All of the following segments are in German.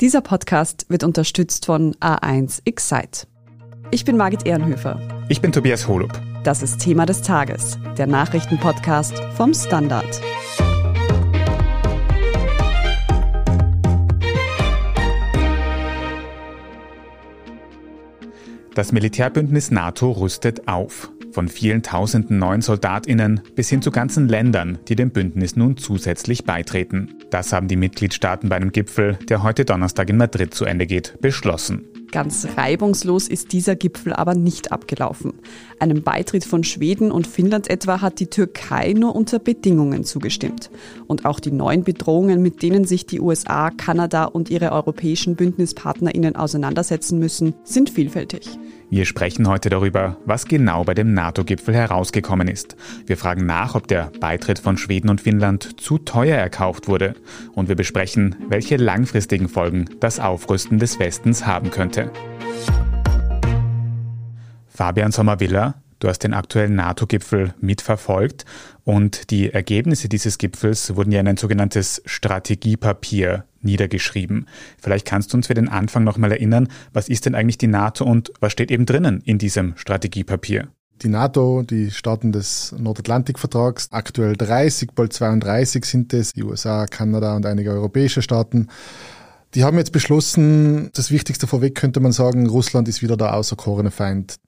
Dieser Podcast wird unterstützt von A1 Excite. Ich bin Margit Ehrenhöfer. Ich bin Tobias Holub. Das ist Thema des Tages, der Nachrichtenpodcast vom Standard. Das Militärbündnis NATO rüstet auf. Von vielen tausenden neuen Soldatinnen bis hin zu ganzen Ländern, die dem Bündnis nun zusätzlich beitreten. Das haben die Mitgliedstaaten bei einem Gipfel, der heute Donnerstag in Madrid zu Ende geht, beschlossen. Ganz reibungslos ist dieser Gipfel aber nicht abgelaufen. Einem Beitritt von Schweden und Finnland etwa hat die Türkei nur unter Bedingungen zugestimmt. Und auch die neuen Bedrohungen, mit denen sich die USA, Kanada und ihre europäischen Bündnispartnerinnen auseinandersetzen müssen, sind vielfältig. Wir sprechen heute darüber, was genau bei dem NATO-Gipfel herausgekommen ist. Wir fragen nach, ob der Beitritt von Schweden und Finnland zu teuer erkauft wurde. Und wir besprechen, welche langfristigen Folgen das Aufrüsten des Westens haben könnte. Fabian Sommervilla, du hast den aktuellen NATO-Gipfel mitverfolgt und die Ergebnisse dieses Gipfels wurden ja in ein sogenanntes Strategiepapier niedergeschrieben. Vielleicht kannst du uns für den Anfang nochmal erinnern, was ist denn eigentlich die NATO und was steht eben drinnen in diesem Strategiepapier? Die NATO, die Staaten des Nordatlantikvertrags, aktuell 30, bald 32 sind es, die USA, Kanada und einige europäische Staaten. Die haben jetzt beschlossen, das Wichtigste vorweg könnte man sagen, Russland ist wieder der auserkorene Feind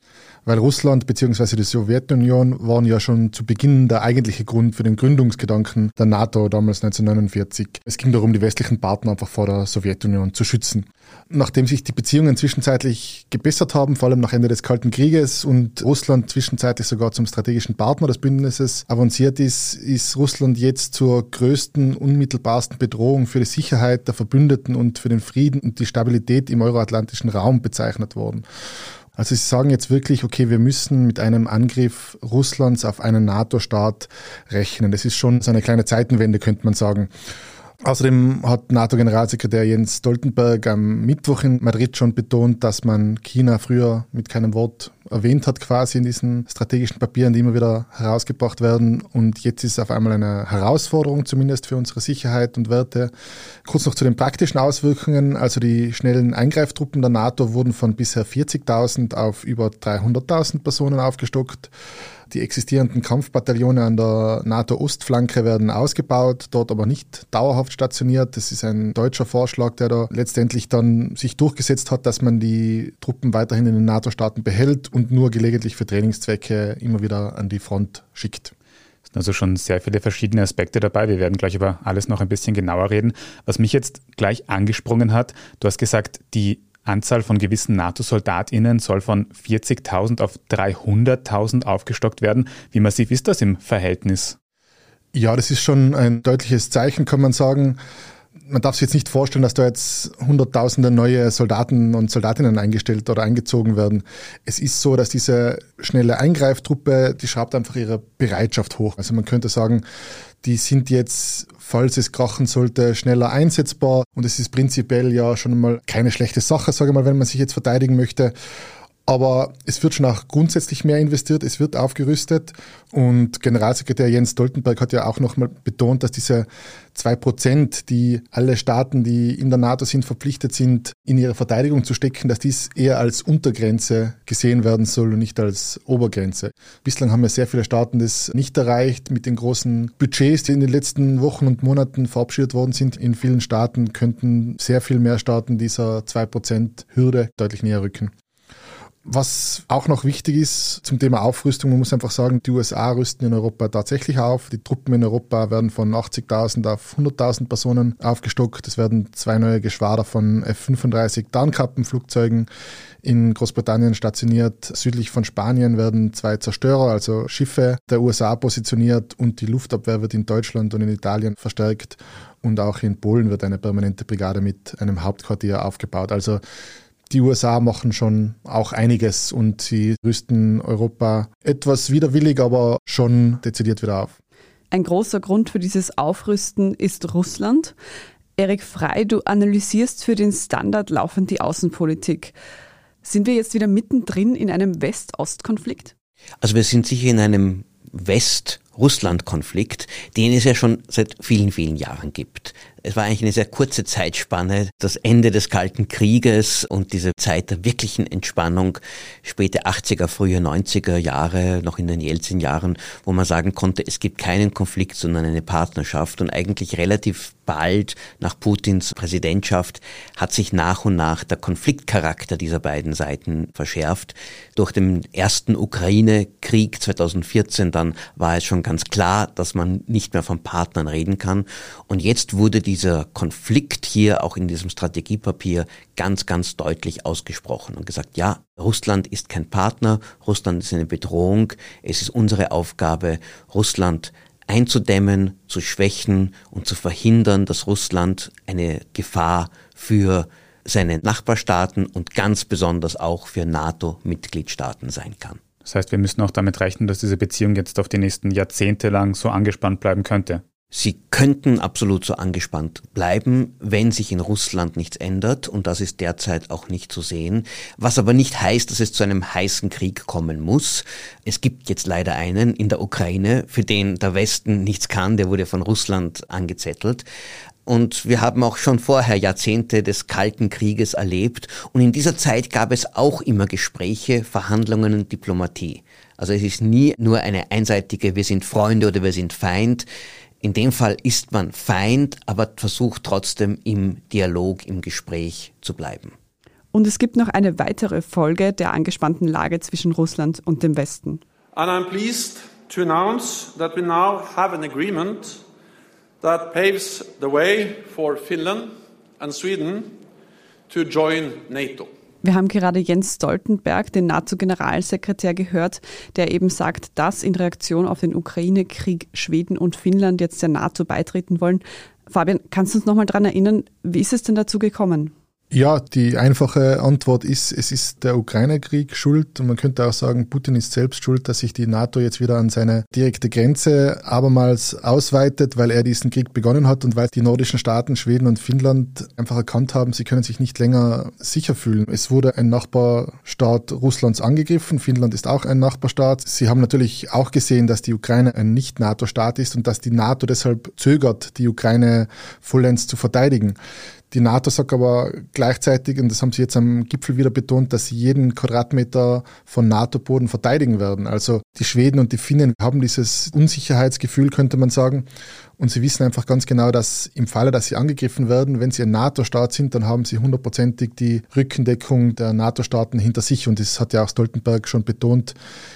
weil Russland bzw. die Sowjetunion waren ja schon zu Beginn der eigentliche Grund für den Gründungsgedanken der NATO damals 1949. Es ging darum, die westlichen Partner einfach vor der Sowjetunion zu schützen. Nachdem sich die Beziehungen zwischenzeitlich gebessert haben, vor allem nach Ende des Kalten Krieges und Russland zwischenzeitlich sogar zum strategischen Partner des Bündnisses avanciert ist, ist Russland jetzt zur größten, unmittelbarsten Bedrohung für die Sicherheit der Verbündeten und für den Frieden und die Stabilität im euroatlantischen Raum bezeichnet worden. Also Sie sagen jetzt wirklich, okay, wir müssen mit einem Angriff Russlands auf einen NATO-Staat rechnen. Das ist schon so eine kleine Zeitenwende, könnte man sagen. Außerdem hat NATO-Generalsekretär Jens Stoltenberg am Mittwoch in Madrid schon betont, dass man China früher mit keinem Wort erwähnt hat, quasi in diesen strategischen Papieren, die immer wieder herausgebracht werden. Und jetzt ist es auf einmal eine Herausforderung, zumindest für unsere Sicherheit und Werte. Kurz noch zu den praktischen Auswirkungen. Also die schnellen Eingreiftruppen der NATO wurden von bisher 40.000 auf über 300.000 Personen aufgestockt. Die existierenden Kampfbataillone an der NATO-Ostflanke werden ausgebaut, dort aber nicht dauerhaft stationiert. Das ist ein deutscher Vorschlag, der da letztendlich dann sich durchgesetzt hat, dass man die Truppen weiterhin in den NATO-Staaten behält und nur gelegentlich für Trainingszwecke immer wieder an die Front schickt. Es sind also schon sehr viele verschiedene Aspekte dabei. Wir werden gleich über alles noch ein bisschen genauer reden. Was mich jetzt gleich angesprungen hat, du hast gesagt, die Anzahl von gewissen NATO-SoldatInnen soll von 40.000 auf 300.000 aufgestockt werden. Wie massiv ist das im Verhältnis? Ja, das ist schon ein deutliches Zeichen, kann man sagen. Man darf sich jetzt nicht vorstellen, dass da jetzt hunderttausende neue Soldaten und Soldatinnen eingestellt oder eingezogen werden. Es ist so, dass diese schnelle Eingreiftruppe, die schraubt einfach ihre Bereitschaft hoch. Also man könnte sagen, die sind jetzt falls es krachen sollte, schneller einsetzbar. Und es ist prinzipiell ja schon mal keine schlechte Sache, sage ich mal, wenn man sich jetzt verteidigen möchte. Aber es wird schon auch grundsätzlich mehr investiert, es wird aufgerüstet. Und Generalsekretär Jens Stoltenberg hat ja auch nochmal betont, dass diese zwei Prozent, die alle Staaten, die in der NATO sind, verpflichtet sind, in ihre Verteidigung zu stecken, dass dies eher als Untergrenze gesehen werden soll und nicht als Obergrenze. Bislang haben ja sehr viele Staaten das nicht erreicht mit den großen Budgets, die in den letzten Wochen und Monaten verabschiedet worden sind. In vielen Staaten könnten sehr viel mehr Staaten dieser zwei Prozent Hürde deutlich näher rücken. Was auch noch wichtig ist zum Thema Aufrüstung, man muss einfach sagen, die USA rüsten in Europa tatsächlich auf. Die Truppen in Europa werden von 80.000 auf 100.000 Personen aufgestockt. Es werden zwei neue Geschwader von F-35 Tarnkappenflugzeugen in Großbritannien stationiert. Südlich von Spanien werden zwei Zerstörer, also Schiffe der USA positioniert und die Luftabwehr wird in Deutschland und in Italien verstärkt. Und auch in Polen wird eine permanente Brigade mit einem Hauptquartier aufgebaut. Also die USA machen schon auch einiges und sie rüsten Europa etwas widerwillig, aber schon dezidiert wieder auf. Ein großer Grund für dieses Aufrüsten ist Russland. Erik Frei, du analysierst für den Standard laufend die Außenpolitik. Sind wir jetzt wieder mittendrin in einem West-Ost-Konflikt? Also wir sind sicher in einem West Russland-Konflikt, den es ja schon seit vielen, vielen Jahren gibt. Es war eigentlich eine sehr kurze Zeitspanne, das Ende des Kalten Krieges und diese Zeit der wirklichen Entspannung, späte 80er, frühe 90er Jahre, noch in den Jelzin-Jahren, wo man sagen konnte, es gibt keinen Konflikt, sondern eine Partnerschaft und eigentlich relativ bald nach Putins Präsidentschaft hat sich nach und nach der Konfliktcharakter dieser beiden Seiten verschärft. Durch den ersten Ukraine-Krieg 2014 dann war es schon ganz klar, dass man nicht mehr von Partnern reden kann. Und jetzt wurde dieser Konflikt hier auch in diesem Strategiepapier ganz, ganz deutlich ausgesprochen und gesagt, ja, Russland ist kein Partner, Russland ist eine Bedrohung, es ist unsere Aufgabe, Russland einzudämmen, zu schwächen und zu verhindern, dass Russland eine Gefahr für seine Nachbarstaaten und ganz besonders auch für NATO-Mitgliedstaaten sein kann. Das heißt, wir müssen auch damit rechnen, dass diese Beziehung jetzt auf die nächsten Jahrzehnte lang so angespannt bleiben könnte. Sie könnten absolut so angespannt bleiben, wenn sich in Russland nichts ändert, und das ist derzeit auch nicht zu sehen, was aber nicht heißt, dass es zu einem heißen Krieg kommen muss. Es gibt jetzt leider einen in der Ukraine, für den der Westen nichts kann, der wurde von Russland angezettelt. Und wir haben auch schon vorher Jahrzehnte des Kalten Krieges erlebt. Und in dieser Zeit gab es auch immer Gespräche, Verhandlungen und Diplomatie. Also es ist nie nur eine einseitige, wir sind Freunde oder wir sind Feind. In dem Fall ist man Feind, aber versucht trotzdem im Dialog, im Gespräch zu bleiben. Und es gibt noch eine weitere Folge der angespannten Lage zwischen Russland und dem Westen. And I'm pleased to announce that we now have an agreement that paves the way for Finland and Sweden to join NATO. Wir haben gerade Jens Stoltenberg, den NATO-Generalsekretär, gehört, der eben sagt, dass in Reaktion auf den Ukraine-Krieg Schweden und Finnland jetzt der NATO beitreten wollen. Fabian, kannst du uns nochmal daran erinnern, wie ist es denn dazu gekommen? Ja, die einfache Antwort ist, es ist der Ukraine-Krieg schuld und man könnte auch sagen, Putin ist selbst schuld, dass sich die NATO jetzt wieder an seine direkte Grenze abermals ausweitet, weil er diesen Krieg begonnen hat und weil die nordischen Staaten, Schweden und Finnland einfach erkannt haben, sie können sich nicht länger sicher fühlen. Es wurde ein Nachbarstaat Russlands angegriffen, Finnland ist auch ein Nachbarstaat. Sie haben natürlich auch gesehen, dass die Ukraine ein Nicht-NATO-Staat ist und dass die NATO deshalb zögert, die Ukraine vollends zu verteidigen. Die NATO sagt aber gleichzeitig, und das haben sie jetzt am Gipfel wieder betont, dass sie jeden Quadratmeter von NATO-Boden verteidigen werden. Also die Schweden und die Finnen haben dieses Unsicherheitsgefühl, könnte man sagen. Und sie wissen einfach ganz genau, dass im Falle, dass sie angegriffen werden, wenn sie ein NATO-Staat sind, dann haben sie hundertprozentig die Rückendeckung der NATO-Staaten hinter sich. Und das hat ja auch Stoltenberg schon betont.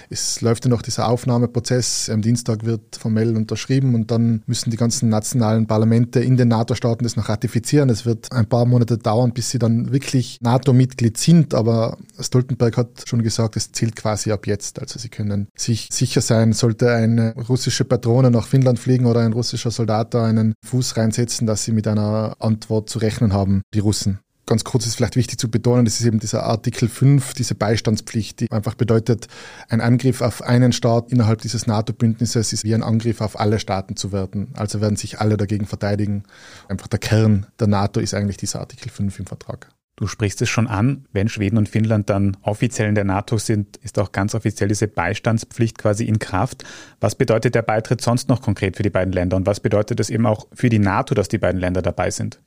Es läuft ja noch dieser Aufnahmeprozess. Am Dienstag wird formell unterschrieben und dann müssen die ganzen nationalen Parlamente in den NATO-Staaten das noch ratifizieren. Es wird ein paar Monate dauern, bis sie dann wirklich NATO-Mitglied sind. Aber Stoltenberg hat schon gesagt, es zählt quasi ab jetzt. Also sie können sich sicher sein, sollte eine russische Patrone nach Finnland fliegen oder ein russischer Soldat da einen Fuß reinsetzen, dass sie mit einer Antwort zu rechnen haben, die Russen. Ganz kurz ist vielleicht wichtig zu betonen, das ist eben dieser Artikel 5, diese Beistandspflicht, die einfach bedeutet, ein Angriff auf einen Staat innerhalb dieses NATO-Bündnisses ist wie ein Angriff auf alle Staaten zu werden. Also werden sich alle dagegen verteidigen. Einfach der Kern der NATO ist eigentlich dieser Artikel 5 im Vertrag. Du sprichst es schon an, wenn Schweden und Finnland dann offiziell in der NATO sind, ist auch ganz offiziell diese Beistandspflicht quasi in Kraft. Was bedeutet der Beitritt sonst noch konkret für die beiden Länder und was bedeutet es eben auch für die NATO, dass die beiden Länder dabei sind?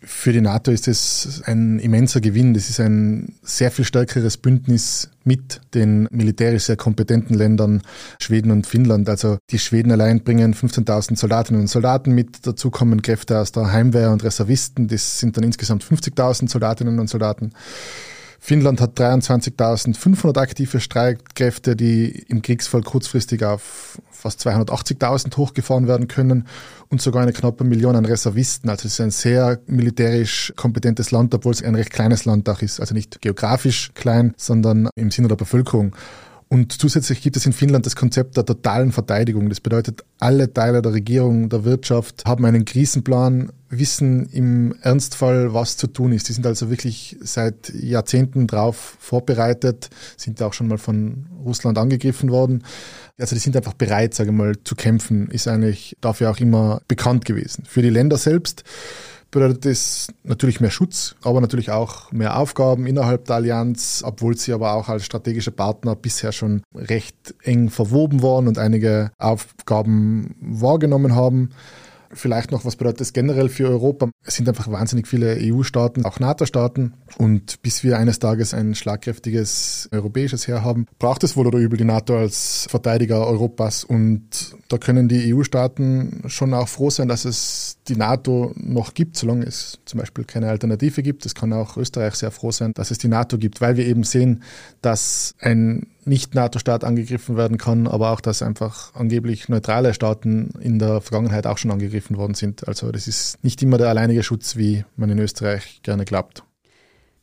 Für die NATO ist es ein immenser Gewinn. Das ist ein sehr viel stärkeres Bündnis mit den militärisch sehr kompetenten Ländern Schweden und Finnland. Also die Schweden allein bringen 15.000 Soldatinnen und Soldaten mit. Dazu kommen Kräfte aus der Heimwehr und Reservisten. Das sind dann insgesamt 50.000 Soldatinnen und Soldaten. Finnland hat 23.500 aktive Streitkräfte, die im Kriegsfall kurzfristig auf fast 280.000 hochgefahren werden können und sogar eine knappe Million an Reservisten. Also es ist ein sehr militärisch kompetentes Land, obwohl es ein recht kleines Land auch ist. Also nicht geografisch klein, sondern im Sinne der Bevölkerung. Und zusätzlich gibt es in Finnland das Konzept der totalen Verteidigung. Das bedeutet, alle Teile der Regierung, der Wirtschaft haben einen Krisenplan, wissen im Ernstfall, was zu tun ist. Die sind also wirklich seit Jahrzehnten drauf vorbereitet, sind auch schon mal von Russland angegriffen worden. Also die sind einfach bereit, sage ich mal, zu kämpfen, ist eigentlich dafür auch immer bekannt gewesen. Für die Länder selbst bedeutet das natürlich mehr Schutz, aber natürlich auch mehr Aufgaben innerhalb der Allianz, obwohl sie aber auch als strategische Partner bisher schon recht eng verwoben waren und einige Aufgaben wahrgenommen haben. Vielleicht noch, was bedeutet das generell für Europa? Es sind einfach wahnsinnig viele EU-Staaten, auch NATO-Staaten. Und bis wir eines Tages ein schlagkräftiges europäisches Heer haben, braucht es wohl oder übel die NATO als Verteidiger Europas. Und da können die EU-Staaten schon auch froh sein, dass es die NATO noch gibt, solange es zum Beispiel keine Alternative gibt. Es kann auch Österreich sehr froh sein, dass es die NATO gibt, weil wir eben sehen, dass ein nicht-NATO-Staat angegriffen werden kann, aber auch, dass einfach angeblich neutrale Staaten in der Vergangenheit auch schon angegriffen worden sind. Also das ist nicht immer der alleinige Schutz, wie man in Österreich gerne glaubt.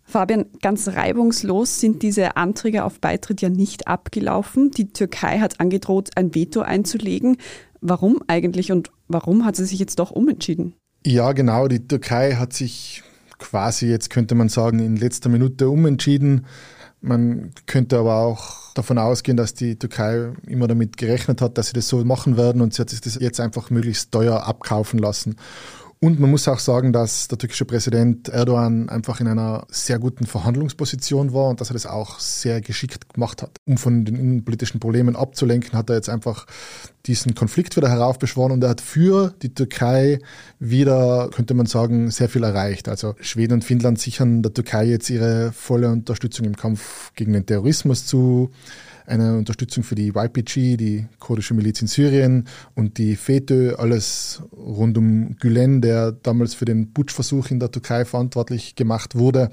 Fabian, ganz reibungslos sind diese Anträge auf Beitritt ja nicht abgelaufen. Die Türkei hat angedroht, ein Veto einzulegen. Warum eigentlich und warum hat sie sich jetzt doch umentschieden? Ja, genau. Die Türkei hat sich quasi, jetzt könnte man sagen, in letzter Minute umentschieden. Man könnte aber auch davon ausgehen, dass die Türkei immer damit gerechnet hat, dass sie das so machen werden und sie hat sich das jetzt einfach möglichst teuer abkaufen lassen. Und man muss auch sagen, dass der türkische Präsident Erdogan einfach in einer sehr guten Verhandlungsposition war und dass er das auch sehr geschickt gemacht hat. Um von den innenpolitischen Problemen abzulenken, hat er jetzt einfach diesen Konflikt wieder heraufbeschworen und er hat für die Türkei wieder, könnte man sagen, sehr viel erreicht. Also Schweden und Finnland sichern der Türkei jetzt ihre volle Unterstützung im Kampf gegen den Terrorismus zu eine Unterstützung für die YPG, die kurdische Miliz in Syrien und die FETÖ, alles rund um Gülen, der damals für den Putschversuch in der Türkei verantwortlich gemacht wurde.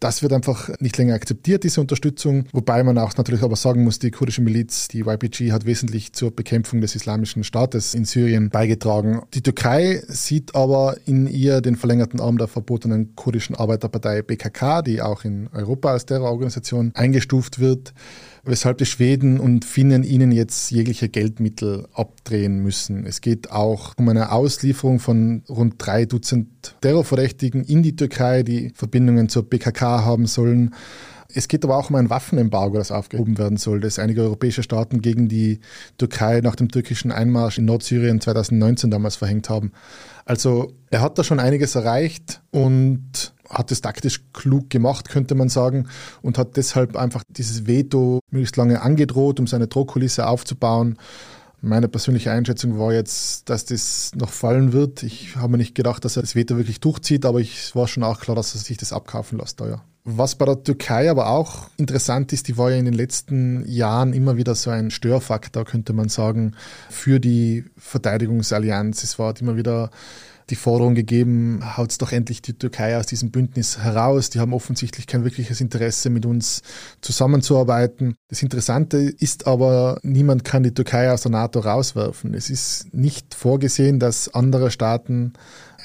Das wird einfach nicht länger akzeptiert, diese Unterstützung. Wobei man auch natürlich aber sagen muss, die kurdische Miliz, die YPG, hat wesentlich zur Bekämpfung des islamischen Staates in Syrien beigetragen. Die Türkei sieht aber in ihr den verlängerten Arm der verbotenen kurdischen Arbeiterpartei BKK, die auch in Europa als Terrororganisation eingestuft wird weshalb die Schweden und Finnen ihnen jetzt jegliche Geldmittel abdrehen müssen. Es geht auch um eine Auslieferung von rund drei Dutzend Terrorverdächtigen in die Türkei, die Verbindungen zur PKK haben sollen. Es geht aber auch um ein Waffenembargo, das aufgehoben werden soll, das einige europäische Staaten gegen die Türkei nach dem türkischen Einmarsch in Nordsyrien 2019 damals verhängt haben. Also er hat da schon einiges erreicht und hat es taktisch klug gemacht, könnte man sagen, und hat deshalb einfach dieses Veto möglichst lange angedroht, um seine Drohkulisse aufzubauen. Meine persönliche Einschätzung war jetzt, dass das noch fallen wird. Ich habe mir nicht gedacht, dass er das Veto wirklich durchzieht, aber ich war schon auch klar, dass er sich das abkaufen lässt. Ja. Was bei der Türkei aber auch interessant ist, die war ja in den letzten Jahren immer wieder so ein Störfaktor, könnte man sagen, für die Verteidigungsallianz. Es war immer wieder die Forderung gegeben, haut's doch endlich die Türkei aus diesem Bündnis heraus. Die haben offensichtlich kein wirkliches Interesse, mit uns zusammenzuarbeiten. Das Interessante ist aber, niemand kann die Türkei aus der NATO rauswerfen. Es ist nicht vorgesehen, dass andere Staaten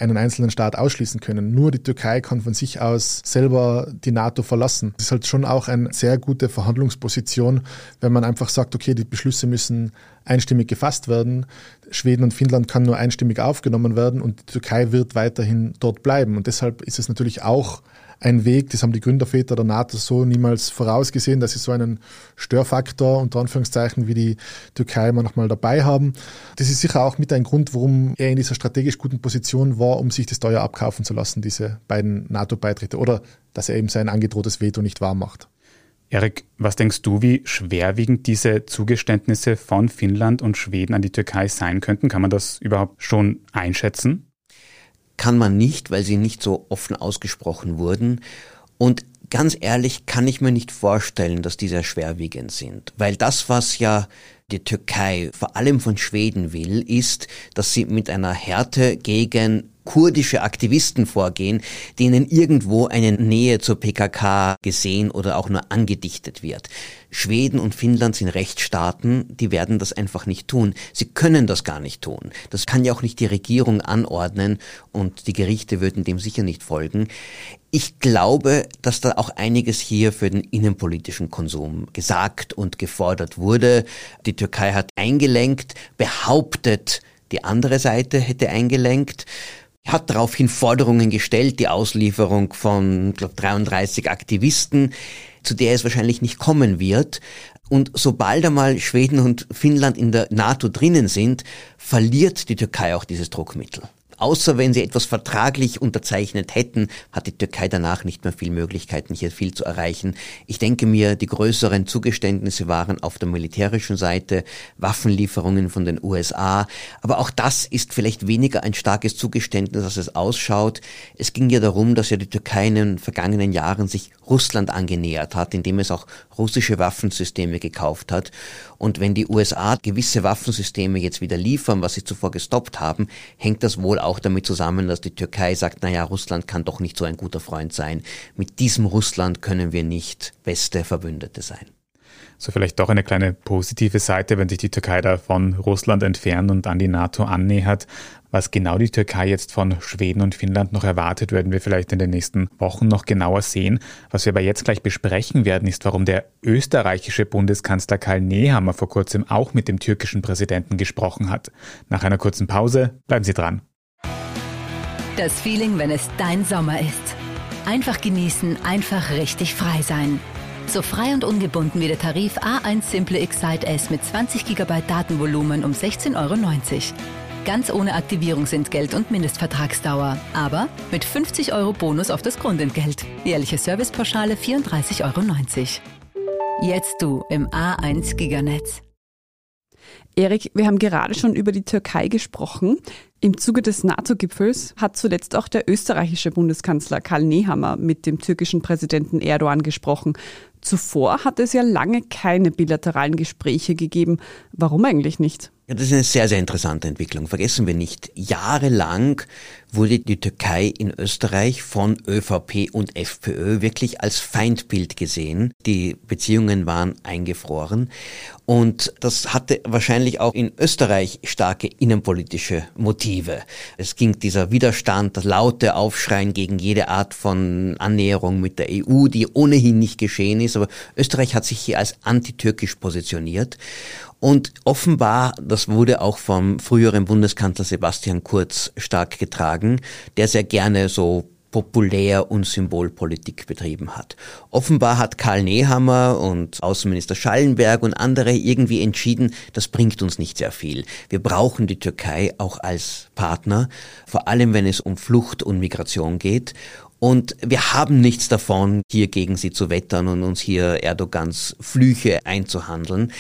einen einzelnen Staat ausschließen können. Nur die Türkei kann von sich aus selber die NATO verlassen. Das ist halt schon auch eine sehr gute Verhandlungsposition, wenn man einfach sagt, okay, die Beschlüsse müssen einstimmig gefasst werden. Schweden und Finnland kann nur einstimmig aufgenommen werden und die Türkei wird weiterhin dort bleiben. Und deshalb ist es natürlich auch ein Weg, das haben die Gründerväter der NATO so niemals vorausgesehen, dass sie so einen Störfaktor unter Anführungszeichen wie die Türkei immer noch mal dabei haben. Das ist sicher auch mit ein Grund, warum er in dieser strategisch guten Position war, um sich das teuer abkaufen zu lassen, diese beiden NATO-Beitritte, oder dass er eben sein angedrohtes Veto nicht wahr macht. Erik, was denkst du, wie schwerwiegend diese Zugeständnisse von Finnland und Schweden an die Türkei sein könnten? Kann man das überhaupt schon einschätzen? Kann man nicht, weil sie nicht so offen ausgesprochen wurden. Und ganz ehrlich kann ich mir nicht vorstellen, dass die sehr schwerwiegend sind, weil das, was ja die Türkei vor allem von Schweden will, ist, dass sie mit einer Härte gegen kurdische Aktivisten vorgehen, denen irgendwo eine Nähe zur PKK gesehen oder auch nur angedichtet wird. Schweden und Finnland sind Rechtsstaaten, die werden das einfach nicht tun. Sie können das gar nicht tun. Das kann ja auch nicht die Regierung anordnen und die Gerichte würden dem sicher nicht folgen. Ich glaube, dass da auch einiges hier für den innenpolitischen Konsum gesagt und gefordert wurde. Die Türkei hat eingelenkt, behauptet, die andere Seite hätte eingelenkt hat daraufhin Forderungen gestellt, die Auslieferung von glaub, 33 Aktivisten, zu der es wahrscheinlich nicht kommen wird. Und sobald einmal Schweden und Finnland in der NATO drinnen sind, verliert die Türkei auch dieses Druckmittel. Außer wenn sie etwas vertraglich unterzeichnet hätten, hat die Türkei danach nicht mehr viel Möglichkeiten, hier viel zu erreichen. Ich denke mir, die größeren Zugeständnisse waren auf der militärischen Seite, Waffenlieferungen von den USA. Aber auch das ist vielleicht weniger ein starkes Zugeständnis, als es ausschaut. Es ging ja darum, dass ja die Türkei in den vergangenen Jahren sich Russland angenähert hat, indem es auch russische Waffensysteme gekauft hat. Und wenn die USA gewisse Waffensysteme jetzt wieder liefern, was sie zuvor gestoppt haben, hängt das wohl auch damit zusammen, dass die Türkei sagt, naja, Russland kann doch nicht so ein guter Freund sein. Mit diesem Russland können wir nicht beste Verbündete sein. So vielleicht doch eine kleine positive Seite, wenn sich die Türkei da von Russland entfernt und an die NATO annähert. Was genau die Türkei jetzt von Schweden und Finnland noch erwartet, werden wir vielleicht in den nächsten Wochen noch genauer sehen. Was wir aber jetzt gleich besprechen werden, ist, warum der österreichische Bundeskanzler Karl Nehammer vor kurzem auch mit dem türkischen Präsidenten gesprochen hat. Nach einer kurzen Pause bleiben Sie dran. Das Feeling, wenn es dein Sommer ist. Einfach genießen, einfach richtig frei sein. So frei und ungebunden wie der Tarif A1 Simple Excite S mit 20 GB Datenvolumen um 16,90 Euro. Ganz ohne Aktivierungsentgelt und Mindestvertragsdauer. Aber mit 50 Euro Bonus auf das Grundentgelt. Jährliche Servicepauschale 34,90 Euro. Jetzt du im A1 Giganetz. Erik, wir haben gerade schon über die Türkei gesprochen. Im Zuge des NATO-Gipfels hat zuletzt auch der österreichische Bundeskanzler Karl Nehammer mit dem türkischen Präsidenten Erdogan gesprochen. Zuvor hat es ja lange keine bilateralen Gespräche gegeben. Warum eigentlich nicht? Ja, das ist eine sehr, sehr interessante Entwicklung. Vergessen wir nicht, jahrelang wurde die Türkei in Österreich von ÖVP und FPÖ wirklich als Feindbild gesehen. Die Beziehungen waren eingefroren. Und das hatte wahrscheinlich auch in Österreich starke innenpolitische Motive. Es ging dieser Widerstand, das laute Aufschreien gegen jede Art von Annäherung mit der EU, die ohnehin nicht geschehen ist. Aber Österreich hat sich hier als antitürkisch positioniert. Und offenbar, das wurde auch vom früheren Bundeskanzler Sebastian Kurz stark getragen, der sehr gerne so populär und Symbolpolitik betrieben hat. Offenbar hat Karl Nehammer und Außenminister Schallenberg und andere irgendwie entschieden, das bringt uns nicht sehr viel. Wir brauchen die Türkei auch als Partner, vor allem wenn es um Flucht und Migration geht. Und wir haben nichts davon, hier gegen sie zu wettern und uns hier Erdogans Flüche einzuhandeln.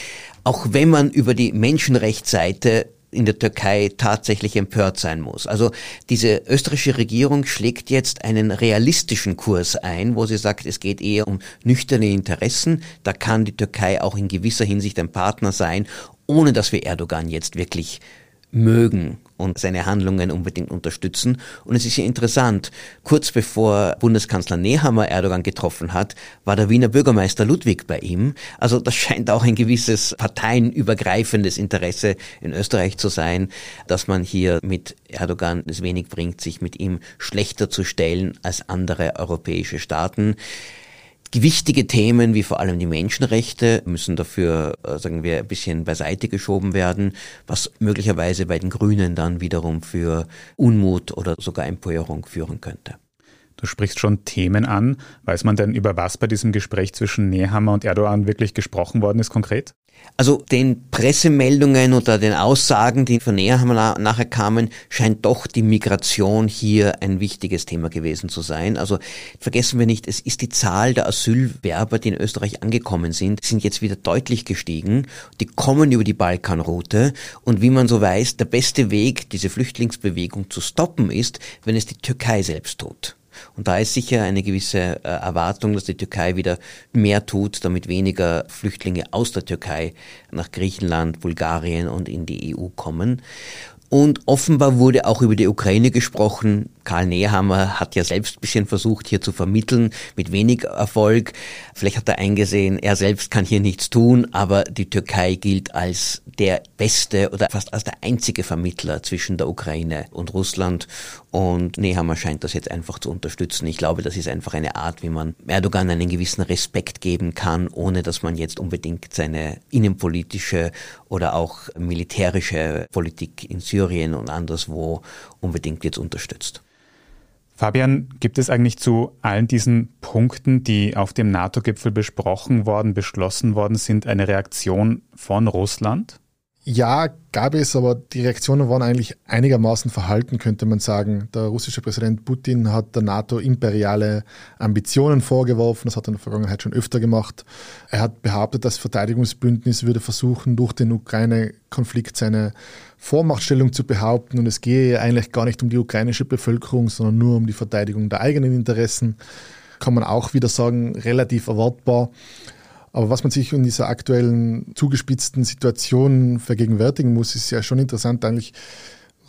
Auch wenn man über die Menschenrechtsseite in der Türkei tatsächlich empört sein muss. Also diese österreichische Regierung schlägt jetzt einen realistischen Kurs ein, wo sie sagt, es geht eher um nüchterne Interessen. Da kann die Türkei auch in gewisser Hinsicht ein Partner sein, ohne dass wir Erdogan jetzt wirklich mögen und seine Handlungen unbedingt unterstützen. Und es ist ja interessant, kurz bevor Bundeskanzler Nehammer Erdogan getroffen hat, war der Wiener Bürgermeister Ludwig bei ihm. Also das scheint auch ein gewisses parteienübergreifendes Interesse in Österreich zu sein, dass man hier mit Erdogan es wenig bringt, sich mit ihm schlechter zu stellen als andere europäische Staaten. Gewichtige Themen wie vor allem die Menschenrechte müssen dafür, äh, sagen wir, ein bisschen beiseite geschoben werden, was möglicherweise bei den Grünen dann wiederum für Unmut oder sogar Empörung führen könnte. Du sprichst schon Themen an. Weiß man denn, über was bei diesem Gespräch zwischen Nehammer und Erdogan wirklich gesprochen worden ist konkret? Also den Pressemeldungen oder den Aussagen, die von Nehammer nachher kamen, scheint doch die Migration hier ein wichtiges Thema gewesen zu sein. Also vergessen wir nicht, es ist die Zahl der Asylwerber, die in Österreich angekommen sind, sind jetzt wieder deutlich gestiegen. Die kommen über die Balkanroute und wie man so weiß, der beste Weg, diese Flüchtlingsbewegung zu stoppen, ist, wenn es die Türkei selbst tut. Und da ist sicher eine gewisse äh, Erwartung, dass die Türkei wieder mehr tut, damit weniger Flüchtlinge aus der Türkei nach Griechenland, Bulgarien und in die EU kommen. Und offenbar wurde auch über die Ukraine gesprochen. Karl Nehammer hat ja selbst ein bisschen versucht, hier zu vermitteln, mit wenig Erfolg. Vielleicht hat er eingesehen, er selbst kann hier nichts tun, aber die Türkei gilt als der beste oder fast als der einzige Vermittler zwischen der Ukraine und Russland. Und Nehammer scheint das jetzt einfach zu unterstützen. Ich glaube, das ist einfach eine Art, wie man Erdogan einen gewissen Respekt geben kann, ohne dass man jetzt unbedingt seine innenpolitische oder auch militärische Politik in Syrien und anderswo unbedingt jetzt unterstützt. Fabian, gibt es eigentlich zu allen diesen Punkten, die auf dem NATO-Gipfel besprochen worden, beschlossen worden sind, eine Reaktion von Russland? Ja, gab es, aber die Reaktionen waren eigentlich einigermaßen verhalten, könnte man sagen. Der russische Präsident Putin hat der NATO imperiale Ambitionen vorgeworfen. Das hat er in der Vergangenheit schon öfter gemacht. Er hat behauptet, das Verteidigungsbündnis würde versuchen, durch den Ukraine-Konflikt seine Vormachtstellung zu behaupten. Und es gehe eigentlich gar nicht um die ukrainische Bevölkerung, sondern nur um die Verteidigung der eigenen Interessen. Kann man auch wieder sagen, relativ erwartbar. Aber was man sich in dieser aktuellen zugespitzten Situation vergegenwärtigen muss, ist ja schon interessant eigentlich.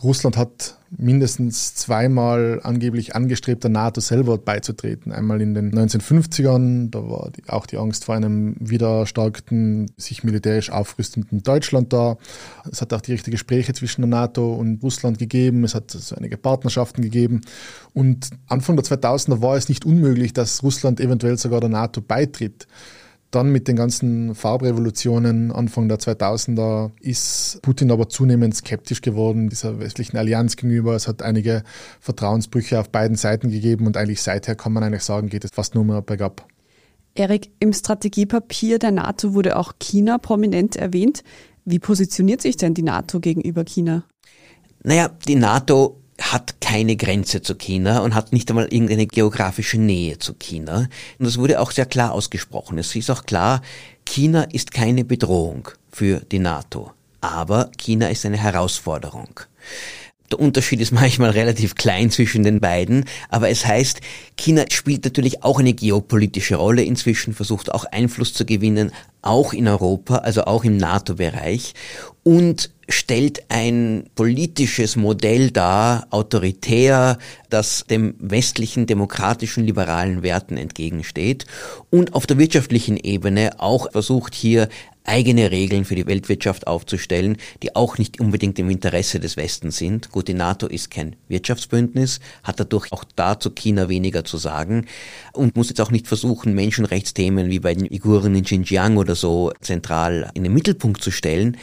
Russland hat mindestens zweimal angeblich angestrebt, der NATO selber beizutreten. Einmal in den 1950ern, da war auch die Angst vor einem wieder erstarkten, sich militärisch aufrüstenden Deutschland da. Es hat auch direkte Gespräche zwischen der NATO und Russland gegeben. Es hat so einige Partnerschaften gegeben. Und Anfang der 2000er war es nicht unmöglich, dass Russland eventuell sogar der NATO beitritt. Dann mit den ganzen Farbrevolutionen Anfang der 2000er ist Putin aber zunehmend skeptisch geworden dieser westlichen Allianz gegenüber. Es hat einige Vertrauensbrüche auf beiden Seiten gegeben und eigentlich seither kann man eigentlich sagen, geht es fast nur mehr bergab. Erik, im Strategiepapier der NATO wurde auch China prominent erwähnt. Wie positioniert sich denn die NATO gegenüber China? Naja, die NATO hat keine Grenze zu China und hat nicht einmal irgendeine geografische Nähe zu China. Und das wurde auch sehr klar ausgesprochen. Es ist auch klar, China ist keine Bedrohung für die NATO, aber China ist eine Herausforderung. Der Unterschied ist manchmal relativ klein zwischen den beiden, aber es heißt, China spielt natürlich auch eine geopolitische Rolle inzwischen, versucht auch Einfluss zu gewinnen, auch in Europa, also auch im NATO-Bereich und stellt ein politisches Modell dar, autoritär, das dem westlichen demokratischen liberalen Werten entgegensteht und auf der wirtschaftlichen Ebene auch versucht hier eigene Regeln für die Weltwirtschaft aufzustellen, die auch nicht unbedingt im Interesse des Westens sind. Gut, die NATO ist kein Wirtschaftsbündnis, hat dadurch auch dazu China weniger zu sagen und muss jetzt auch nicht versuchen, Menschenrechtsthemen wie bei den Uiguren in Xinjiang oder so zentral in den Mittelpunkt zu stellen.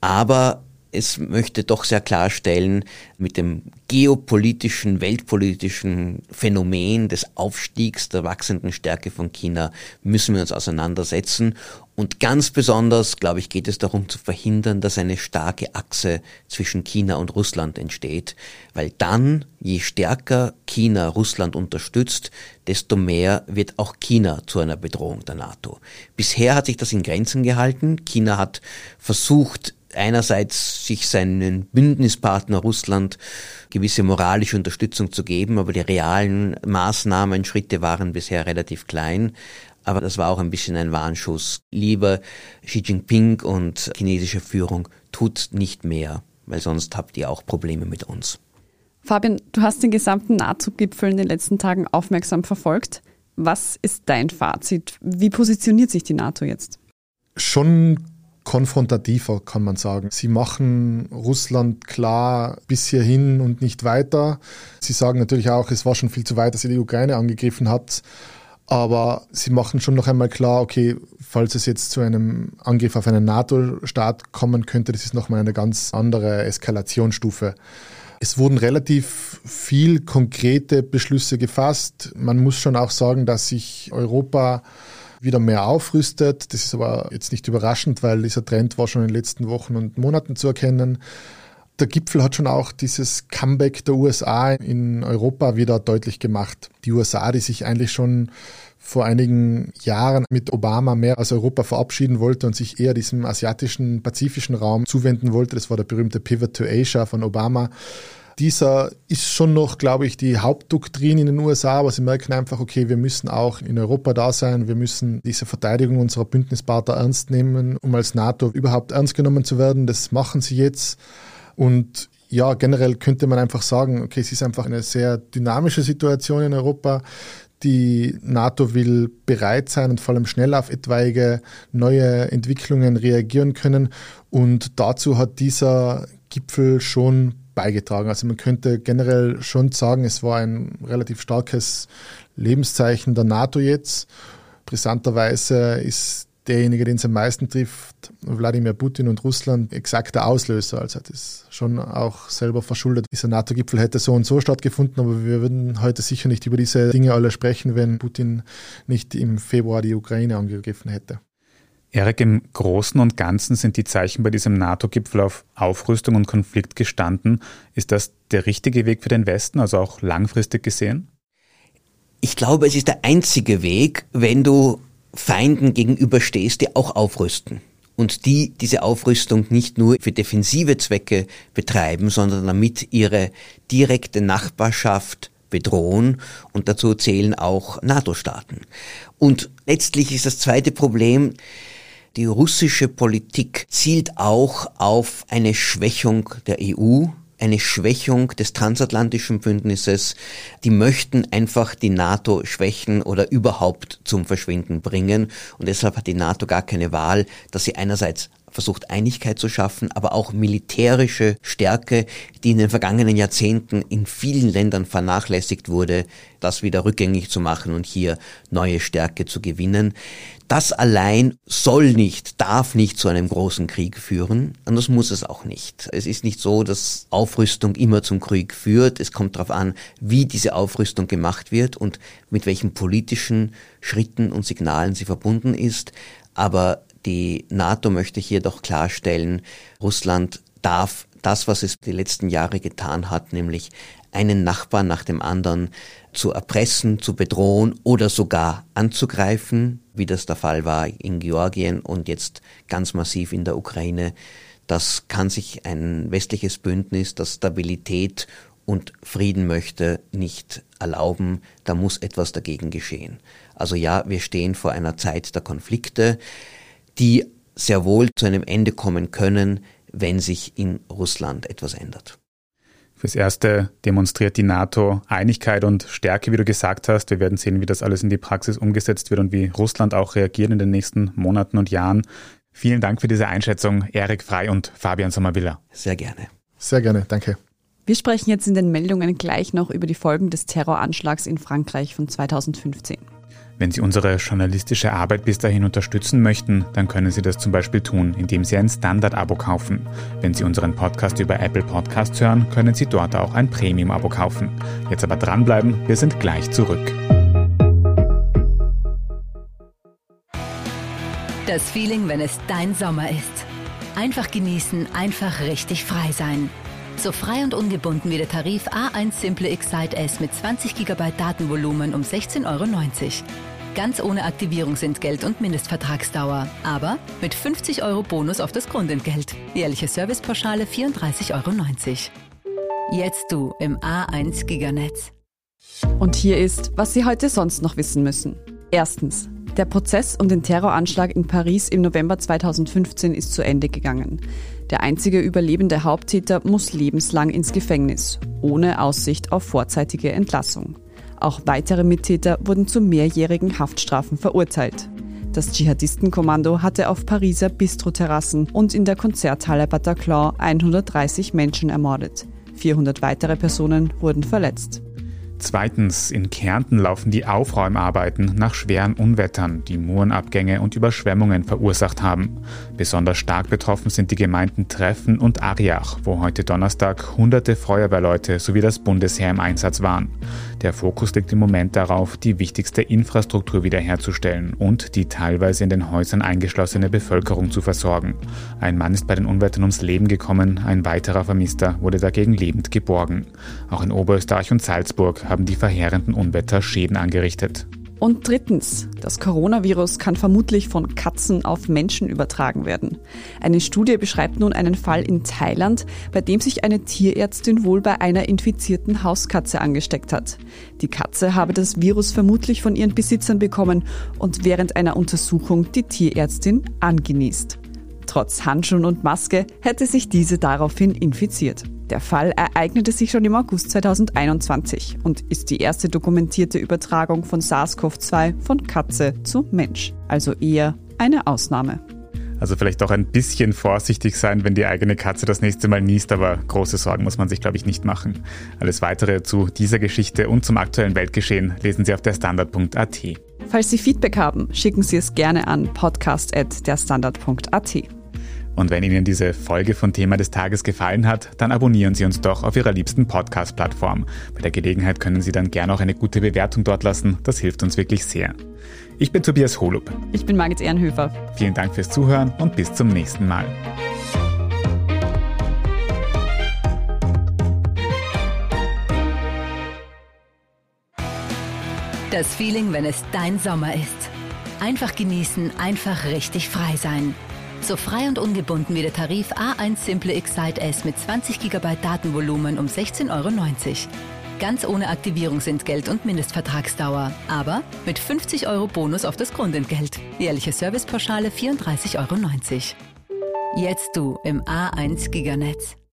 Aber es möchte doch sehr klarstellen, mit dem geopolitischen, weltpolitischen Phänomen des Aufstiegs der wachsenden Stärke von China müssen wir uns auseinandersetzen. Und ganz besonders, glaube ich, geht es darum zu verhindern, dass eine starke Achse zwischen China und Russland entsteht, weil dann, je stärker China Russland unterstützt, desto mehr wird auch China zu einer Bedrohung der NATO. Bisher hat sich das in Grenzen gehalten. China hat versucht, einerseits sich seinen Bündnispartner Russland gewisse moralische Unterstützung zu geben, aber die realen Maßnahmen, Schritte waren bisher relativ klein. Aber das war auch ein bisschen ein Warnschuss. Lieber Xi Jinping und chinesische Führung tut nicht mehr, weil sonst habt ihr auch Probleme mit uns. Fabian, du hast den gesamten NATO-Gipfel in den letzten Tagen aufmerksam verfolgt. Was ist dein Fazit? Wie positioniert sich die NATO jetzt? Schon konfrontativer, kann man sagen. Sie machen Russland klar bis hierhin und nicht weiter. Sie sagen natürlich auch, es war schon viel zu weit, dass ihr die Ukraine angegriffen habt. Aber sie machen schon noch einmal klar, okay, falls es jetzt zu einem Angriff auf einen NATO-Staat kommen könnte, das ist nochmal eine ganz andere Eskalationsstufe. Es wurden relativ viel konkrete Beschlüsse gefasst. Man muss schon auch sagen, dass sich Europa wieder mehr aufrüstet. Das ist aber jetzt nicht überraschend, weil dieser Trend war schon in den letzten Wochen und Monaten zu erkennen. Der Gipfel hat schon auch dieses Comeback der USA in Europa wieder deutlich gemacht. Die USA, die sich eigentlich schon vor einigen Jahren mit Obama mehr aus Europa verabschieden wollte und sich eher diesem asiatischen, pazifischen Raum zuwenden wollte. Das war der berühmte Pivot to Asia von Obama dieser ist schon noch, glaube ich, die Hauptdoktrin in den USA, aber sie merken einfach, okay, wir müssen auch in Europa da sein, wir müssen diese Verteidigung unserer Bündnispartner ernst nehmen, um als NATO überhaupt ernst genommen zu werden. Das machen sie jetzt. Und ja, generell könnte man einfach sagen, okay, es ist einfach eine sehr dynamische Situation in Europa. Die NATO will bereit sein und vor allem schnell auf etwaige neue Entwicklungen reagieren können. Und dazu hat dieser Gipfel schon beigetragen. Also man könnte generell schon sagen, es war ein relativ starkes Lebenszeichen der NATO jetzt. Brisanterweise ist derjenige, den es am meisten trifft, Wladimir Putin und Russland, exakt der Auslöser. Also hat es schon auch selber verschuldet. Dieser NATO-Gipfel hätte so und so stattgefunden, aber wir würden heute sicher nicht über diese Dinge alle sprechen, wenn Putin nicht im Februar die Ukraine angegriffen hätte. Erik, im Großen und Ganzen sind die Zeichen bei diesem NATO-Gipfel auf Aufrüstung und Konflikt gestanden. Ist das der richtige Weg für den Westen, also auch langfristig gesehen? Ich glaube, es ist der einzige Weg, wenn du Feinden gegenüberstehst, die auch aufrüsten. Und die diese Aufrüstung nicht nur für defensive Zwecke betreiben, sondern damit ihre direkte Nachbarschaft bedrohen und dazu zählen auch NATO-Staaten. Und letztlich ist das zweite Problem, die russische Politik zielt auch auf eine Schwächung der EU, eine Schwächung des transatlantischen Bündnisses. Die möchten einfach die NATO schwächen oder überhaupt zum Verschwinden bringen. Und deshalb hat die NATO gar keine Wahl, dass sie einerseits versucht Einigkeit zu schaffen, aber auch militärische Stärke, die in den vergangenen Jahrzehnten in vielen Ländern vernachlässigt wurde, das wieder rückgängig zu machen und hier neue Stärke zu gewinnen. Das allein soll nicht, darf nicht zu einem großen Krieg führen, und das muss es auch nicht. Es ist nicht so, dass Aufrüstung immer zum Krieg führt. Es kommt darauf an, wie diese Aufrüstung gemacht wird und mit welchen politischen Schritten und Signalen sie verbunden ist. Aber die NATO möchte hier doch klarstellen, Russland darf das, was es die letzten Jahre getan hat, nämlich einen Nachbarn nach dem anderen zu erpressen, zu bedrohen oder sogar anzugreifen, wie das der Fall war in Georgien und jetzt ganz massiv in der Ukraine. Das kann sich ein westliches Bündnis, das Stabilität und Frieden möchte, nicht erlauben. Da muss etwas dagegen geschehen. Also ja, wir stehen vor einer Zeit der Konflikte die sehr wohl zu einem Ende kommen können, wenn sich in Russland etwas ändert. Fürs Erste demonstriert die NATO Einigkeit und Stärke, wie du gesagt hast. Wir werden sehen, wie das alles in die Praxis umgesetzt wird und wie Russland auch reagiert in den nächsten Monaten und Jahren. Vielen Dank für diese Einschätzung, Erik Frei und Fabian Sommervilla. Sehr gerne. Sehr gerne, danke. Wir sprechen jetzt in den Meldungen gleich noch über die Folgen des Terroranschlags in Frankreich von 2015. Wenn Sie unsere journalistische Arbeit bis dahin unterstützen möchten, dann können Sie das zum Beispiel tun, indem Sie ein Standard-Abo kaufen. Wenn Sie unseren Podcast über Apple Podcasts hören, können Sie dort auch ein Premium-Abo kaufen. Jetzt aber dranbleiben, wir sind gleich zurück. Das Feeling, wenn es dein Sommer ist. Einfach genießen, einfach richtig frei sein. So frei und ungebunden wie der Tarif A1 Simple Excite S mit 20 GB Datenvolumen um 16,90 Euro. Ganz ohne Aktivierungsentgelt und Mindestvertragsdauer. Aber mit 50 Euro Bonus auf das Grundentgelt. Jährliche Servicepauschale 34,90 Euro. Jetzt du im A1 Giganetz. Und hier ist, was Sie heute sonst noch wissen müssen. Erstens. Der Prozess um den Terroranschlag in Paris im November 2015 ist zu Ende gegangen. Der einzige überlebende Haupttäter muss lebenslang ins Gefängnis, ohne Aussicht auf vorzeitige Entlassung. Auch weitere Mittäter wurden zu mehrjährigen Haftstrafen verurteilt. Das Dschihadistenkommando hatte auf Pariser Bistroterrassen und in der Konzerthalle Bataclan 130 Menschen ermordet. 400 weitere Personen wurden verletzt. Zweitens, in Kärnten laufen die Aufräumarbeiten nach schweren Unwettern, die Murenabgänge und Überschwemmungen verursacht haben. Besonders stark betroffen sind die Gemeinden Treffen und Ariach, wo heute Donnerstag hunderte Feuerwehrleute sowie das Bundesheer im Einsatz waren. Der Fokus liegt im Moment darauf, die wichtigste Infrastruktur wiederherzustellen und die teilweise in den Häusern eingeschlossene Bevölkerung zu versorgen. Ein Mann ist bei den Unwettern ums Leben gekommen, ein weiterer Vermisster wurde dagegen lebend geborgen. Auch in Oberösterreich und Salzburg haben die verheerenden Unwetter Schäden angerichtet. Und drittens, das Coronavirus kann vermutlich von Katzen auf Menschen übertragen werden. Eine Studie beschreibt nun einen Fall in Thailand, bei dem sich eine Tierärztin wohl bei einer infizierten Hauskatze angesteckt hat. Die Katze habe das Virus vermutlich von ihren Besitzern bekommen und während einer Untersuchung die Tierärztin angenießt. Trotz Handschuhen und Maske hätte sich diese daraufhin infiziert. Der Fall ereignete sich schon im August 2021 und ist die erste dokumentierte Übertragung von SARS-CoV-2 von Katze zu Mensch, also eher eine Ausnahme. Also vielleicht auch ein bisschen vorsichtig sein, wenn die eigene Katze das nächste Mal niest, aber große Sorgen muss man sich, glaube ich, nicht machen. Alles weitere zu dieser Geschichte und zum aktuellen Weltgeschehen lesen Sie auf der Standard.at. Falls Sie Feedback haben, schicken Sie es gerne an podcast.derstandard.at. Und wenn Ihnen diese Folge von Thema des Tages gefallen hat, dann abonnieren Sie uns doch auf Ihrer liebsten Podcast-Plattform. Bei der Gelegenheit können Sie dann gerne auch eine gute Bewertung dort lassen. Das hilft uns wirklich sehr. Ich bin Tobias Holub. Ich bin Margit Ehrenhöfer. Vielen Dank fürs Zuhören und bis zum nächsten Mal. Das Feeling, wenn es dein Sommer ist. Einfach genießen, einfach richtig frei sein. So frei und ungebunden wie der Tarif A1 Simple Excite S mit 20 GB Datenvolumen um 16,90 Euro. Ganz ohne Aktivierungsentgelt und Mindestvertragsdauer. Aber mit 50 Euro Bonus auf das Grundentgelt. Jährliche Servicepauschale 34,90 Euro. Jetzt du im A1 Giganetz.